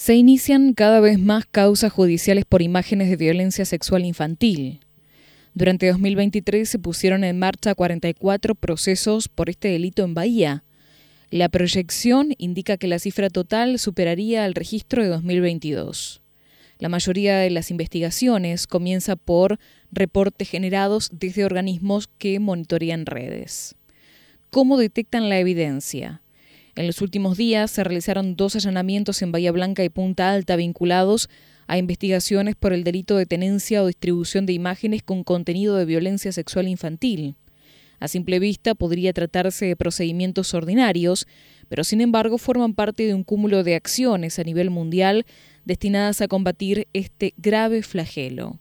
Se inician cada vez más causas judiciales por imágenes de violencia sexual infantil. Durante 2023 se pusieron en marcha 44 procesos por este delito en Bahía. La proyección indica que la cifra total superaría el registro de 2022. La mayoría de las investigaciones comienza por reportes generados desde organismos que monitorean redes. ¿Cómo detectan la evidencia? En los últimos días se realizaron dos allanamientos en Bahía Blanca y Punta Alta vinculados a investigaciones por el delito de tenencia o distribución de imágenes con contenido de violencia sexual infantil. A simple vista podría tratarse de procedimientos ordinarios, pero sin embargo forman parte de un cúmulo de acciones a nivel mundial destinadas a combatir este grave flagelo.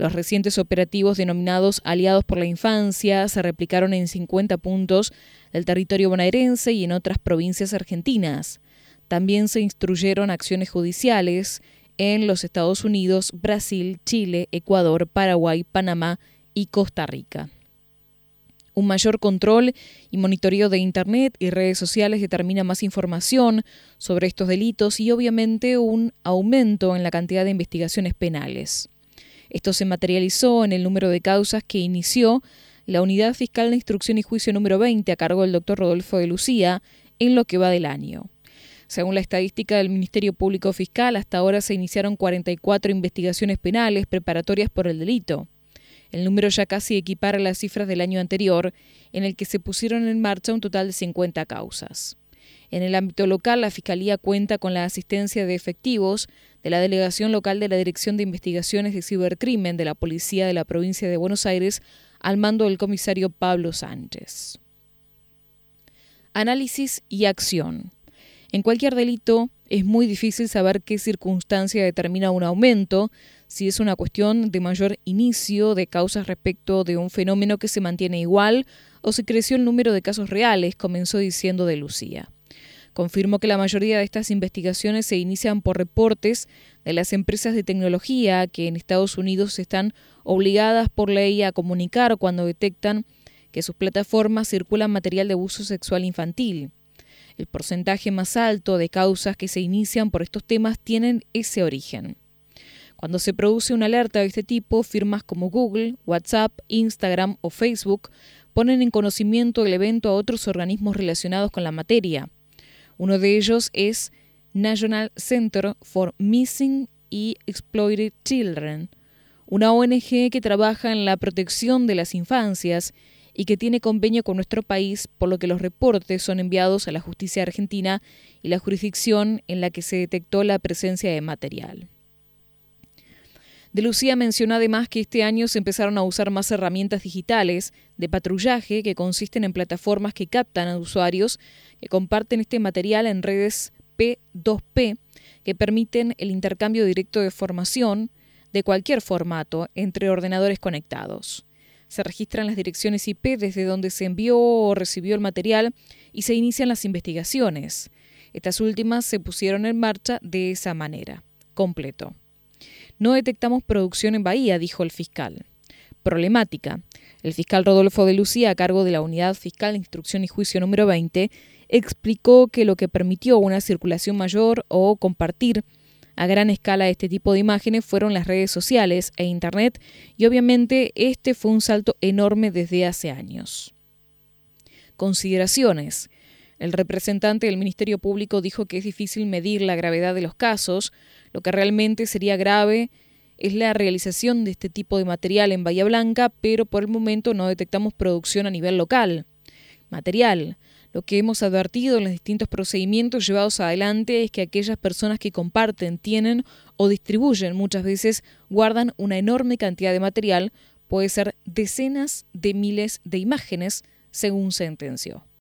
Los recientes operativos denominados Aliados por la Infancia se replicaron en 50 puntos del territorio bonaerense y en otras provincias argentinas. También se instruyeron acciones judiciales en los Estados Unidos, Brasil, Chile, Ecuador, Paraguay, Panamá y Costa Rica. Un mayor control y monitoreo de Internet y redes sociales determina más información sobre estos delitos y obviamente un aumento en la cantidad de investigaciones penales. Esto se materializó en el número de causas que inició la Unidad Fiscal de Instrucción y Juicio número 20 a cargo del doctor Rodolfo de Lucía en lo que va del año. Según la estadística del Ministerio Público Fiscal, hasta ahora se iniciaron 44 investigaciones penales preparatorias por el delito. El número ya casi equipara las cifras del año anterior, en el que se pusieron en marcha un total de 50 causas. En el ámbito local, la Fiscalía cuenta con la asistencia de efectivos de la Delegación Local de la Dirección de Investigaciones de Cibercrimen de la Policía de la Provincia de Buenos Aires al mando del comisario Pablo Sánchez. Análisis y acción. En cualquier delito es muy difícil saber qué circunstancia determina un aumento, si es una cuestión de mayor inicio de causas respecto de un fenómeno que se mantiene igual o si creció el número de casos reales, comenzó diciendo de Lucía. Confirmó que la mayoría de estas investigaciones se inician por reportes de las empresas de tecnología que en Estados Unidos están obligadas por ley a comunicar cuando detectan que sus plataformas circulan material de abuso sexual infantil. El porcentaje más alto de causas que se inician por estos temas tienen ese origen. Cuando se produce una alerta de este tipo, firmas como Google, WhatsApp, Instagram o Facebook ponen en conocimiento del evento a otros organismos relacionados con la materia. Uno de ellos es National Center for Missing y Exploited Children, una ONG que trabaja en la protección de las infancias y que tiene convenio con nuestro país, por lo que los reportes son enviados a la justicia argentina y la jurisdicción en la que se detectó la presencia de material. De Lucía mencionó además que este año se empezaron a usar más herramientas digitales de patrullaje que consisten en plataformas que captan a usuarios que comparten este material en redes P2P que permiten el intercambio directo de formación de cualquier formato entre ordenadores conectados. Se registran las direcciones IP desde donde se envió o recibió el material y se inician las investigaciones. Estas últimas se pusieron en marcha de esa manera. Completo. No detectamos producción en Bahía, dijo el fiscal. Problemática. El fiscal Rodolfo de Lucía, a cargo de la Unidad Fiscal de Instrucción y Juicio número 20, explicó que lo que permitió una circulación mayor o compartir a gran escala este tipo de imágenes fueron las redes sociales e Internet y obviamente este fue un salto enorme desde hace años. Consideraciones. El representante del Ministerio Público dijo que es difícil medir la gravedad de los casos, lo que realmente sería grave es la realización de este tipo de material en Bahía Blanca, pero por el momento no detectamos producción a nivel local. Material. Lo que hemos advertido en los distintos procedimientos llevados adelante es que aquellas personas que comparten, tienen o distribuyen muchas veces guardan una enorme cantidad de material, puede ser decenas de miles de imágenes, según sentenció.